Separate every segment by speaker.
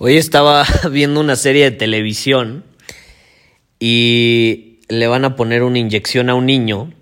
Speaker 1: Hoy estaba viendo una serie de televisión y le van a poner una inyección a un niño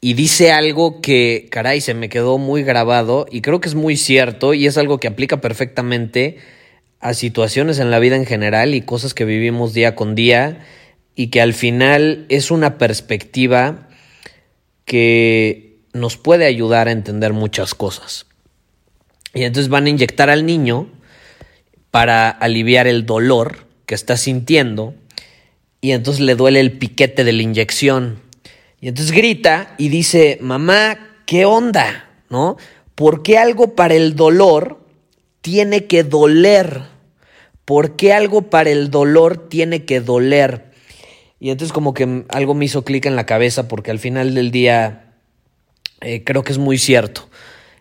Speaker 1: y dice algo que, caray, se me quedó muy grabado y creo que es muy cierto y es algo que aplica perfectamente a situaciones en la vida en general y cosas que vivimos día con día y que al final es una perspectiva que nos puede ayudar a entender muchas cosas. Y entonces van a inyectar al niño para aliviar el dolor que está sintiendo y entonces le duele el piquete de la inyección. Y entonces grita y dice, mamá, ¿qué onda? ¿No? ¿Por qué algo para el dolor tiene que doler? ¿Por qué algo para el dolor tiene que doler? Y entonces como que algo me hizo clic en la cabeza porque al final del día eh, creo que es muy cierto.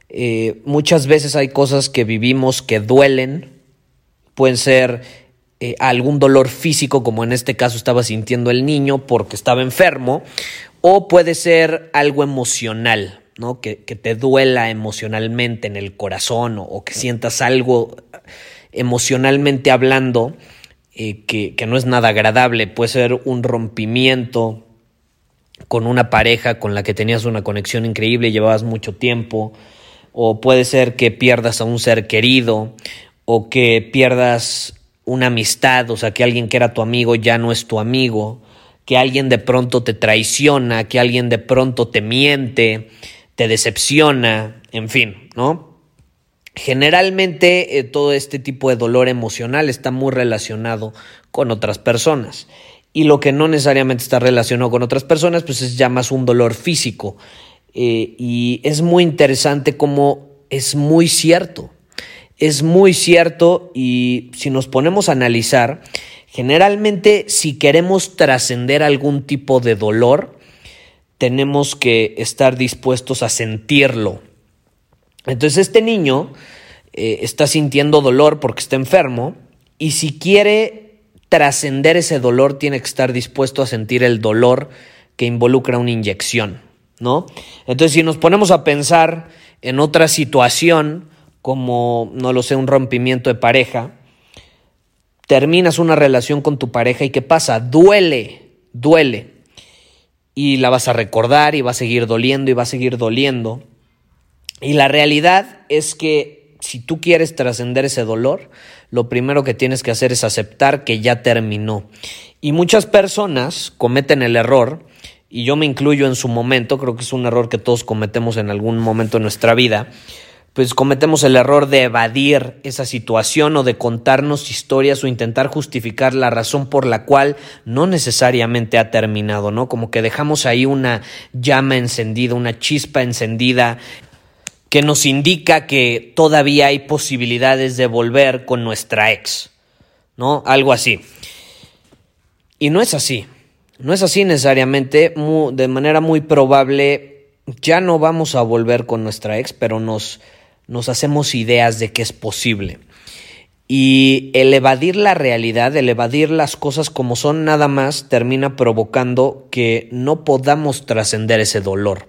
Speaker 1: Eh, muchas veces hay cosas que vivimos que duelen, pueden ser eh, algún dolor físico, como en este caso estaba sintiendo el niño porque estaba enfermo, o puede ser algo emocional, ¿no? Que, te duela emocionalmente en el corazón o, que sientas algo emocionalmente hablando eh, que, que no es nada agradable, puede ser un rompimiento con una pareja con la que tenías una conexión increíble, llevabas mucho tiempo, o puede ser que pierdas a un ser querido, o que pierdas una amistad, o sea, que alguien que era tu amigo ya no es tu amigo, que alguien de pronto te traiciona, que alguien de pronto te miente, te decepciona, en fin, ¿no? Generalmente eh, todo este tipo de dolor emocional está muy relacionado con otras personas. Y lo que no necesariamente está relacionado con otras personas, pues es ya más un dolor físico. Eh, y es muy interesante como es muy cierto es muy cierto y si nos ponemos a analizar, generalmente si queremos trascender algún tipo de dolor, tenemos que estar dispuestos a sentirlo. Entonces este niño eh, está sintiendo dolor porque está enfermo y si quiere trascender ese dolor tiene que estar dispuesto a sentir el dolor que involucra una inyección, ¿no? Entonces si nos ponemos a pensar en otra situación, como, no lo sé, un rompimiento de pareja, terminas una relación con tu pareja y ¿qué pasa? Duele, duele. Y la vas a recordar y va a seguir doliendo y va a seguir doliendo. Y la realidad es que si tú quieres trascender ese dolor, lo primero que tienes que hacer es aceptar que ya terminó. Y muchas personas cometen el error, y yo me incluyo en su momento, creo que es un error que todos cometemos en algún momento de nuestra vida, pues cometemos el error de evadir esa situación o de contarnos historias o intentar justificar la razón por la cual no necesariamente ha terminado, ¿no? Como que dejamos ahí una llama encendida, una chispa encendida que nos indica que todavía hay posibilidades de volver con nuestra ex, ¿no? Algo así. Y no es así, no es así necesariamente, de manera muy probable ya no vamos a volver con nuestra ex, pero nos nos hacemos ideas de que es posible. Y el evadir la realidad, el evadir las cosas como son nada más, termina provocando que no podamos trascender ese dolor.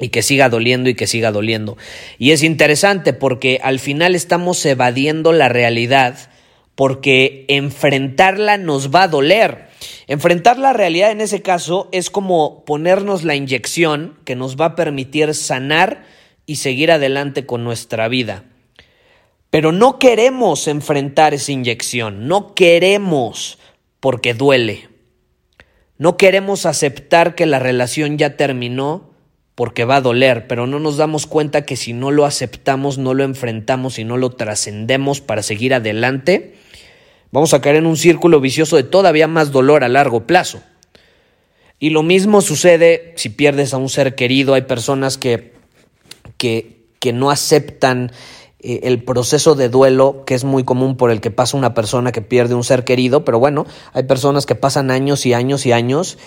Speaker 1: Y que siga doliendo y que siga doliendo. Y es interesante porque al final estamos evadiendo la realidad porque enfrentarla nos va a doler. Enfrentar la realidad en ese caso es como ponernos la inyección que nos va a permitir sanar y seguir adelante con nuestra vida. Pero no queremos enfrentar esa inyección, no queremos porque duele. No queremos aceptar que la relación ya terminó porque va a doler, pero no nos damos cuenta que si no lo aceptamos, no lo enfrentamos y no lo trascendemos para seguir adelante, vamos a caer en un círculo vicioso de todavía más dolor a largo plazo. Y lo mismo sucede si pierdes a un ser querido. Hay personas que, que, no aceptan eh, el proceso de duelo que es muy común por el que pasa una persona que pierde un ser querido, pero bueno, hay personas que pasan años y años y años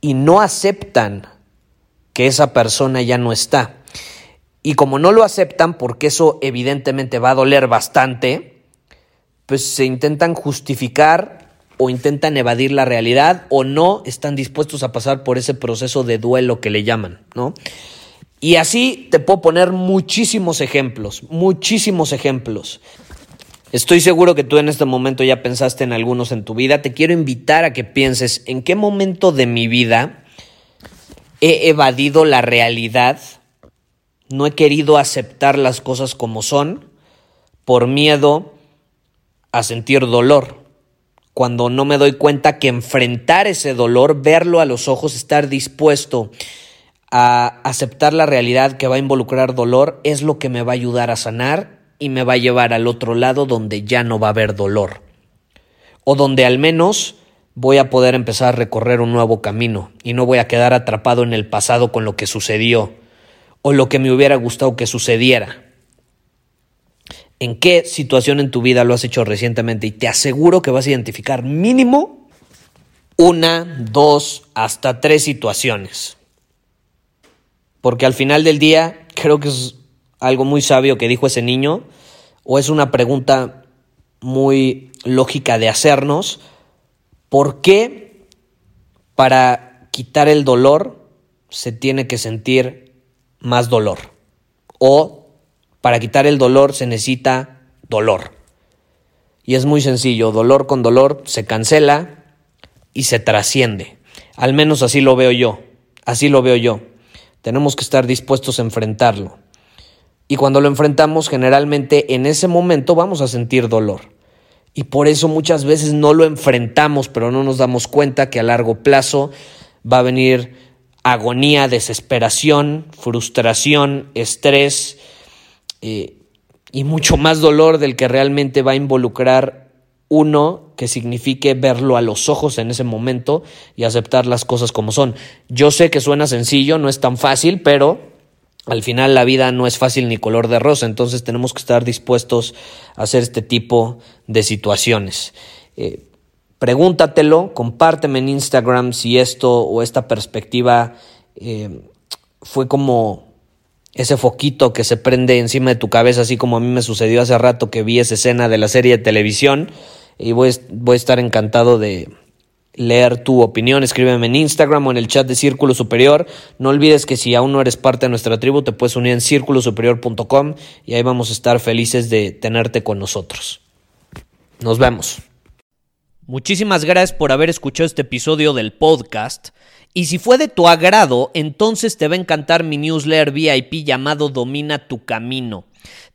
Speaker 1: y no aceptan que esa persona ya no está. Y como no lo aceptan, porque eso evidentemente va a doler bastante, pues se intentan justificar o intentan evadir la realidad o no están dispuestos a pasar por ese proceso de duelo que le llaman, ¿no? Y así te puedo poner muchísimos ejemplos, muchísimos ejemplos. Estoy seguro que tú en este momento ya pensaste en algunos en tu vida. Te quiero invitar a que pienses en qué momento de mi vida he evadido la realidad, no he querido aceptar las cosas como son por miedo a sentir dolor. Cuando no me doy cuenta que enfrentar ese dolor, verlo a los ojos, estar dispuesto a aceptar la realidad que va a involucrar dolor es lo que me va a ayudar a sanar y me va a llevar al otro lado donde ya no va a haber dolor. O donde al menos voy a poder empezar a recorrer un nuevo camino y no voy a quedar atrapado en el pasado con lo que sucedió o lo que me hubiera gustado que sucediera. ¿En qué situación en tu vida lo has hecho recientemente? Y te aseguro que vas a identificar mínimo una, dos, hasta tres situaciones. Porque al final del día creo que es algo muy sabio que dijo ese niño, o es una pregunta muy lógica de hacernos, ¿por qué para quitar el dolor se tiene que sentir más dolor? O para quitar el dolor se necesita dolor. Y es muy sencillo, dolor con dolor se cancela y se trasciende. Al menos así lo veo yo, así lo veo yo. Tenemos que estar dispuestos a enfrentarlo. Y cuando lo enfrentamos, generalmente en ese momento vamos a sentir dolor. Y por eso muchas veces no lo enfrentamos, pero no nos damos cuenta que a largo plazo va a venir agonía, desesperación, frustración, estrés eh, y mucho más dolor del que realmente va a involucrar uno que signifique verlo a los ojos en ese momento y aceptar las cosas como son. Yo sé que suena sencillo, no es tan fácil, pero al final la vida no es fácil ni color de rosa, entonces tenemos que estar dispuestos a hacer este tipo de situaciones. Eh, pregúntatelo, compárteme en Instagram si esto o esta perspectiva eh, fue como ese foquito que se prende encima de tu cabeza, así como a mí me sucedió hace rato que vi esa escena de la serie de televisión y voy, voy a estar encantado de leer tu opinión. Escríbeme en Instagram o en el chat de Círculo Superior. No olvides que si aún no eres parte de nuestra tribu, te puedes unir en círculosuperior.com y ahí vamos a estar felices de tenerte con nosotros. Nos vemos. Muchísimas gracias por haber escuchado este episodio del podcast. Y si fue de tu agrado, entonces te va a encantar mi newsletter VIP llamado Domina tu Camino.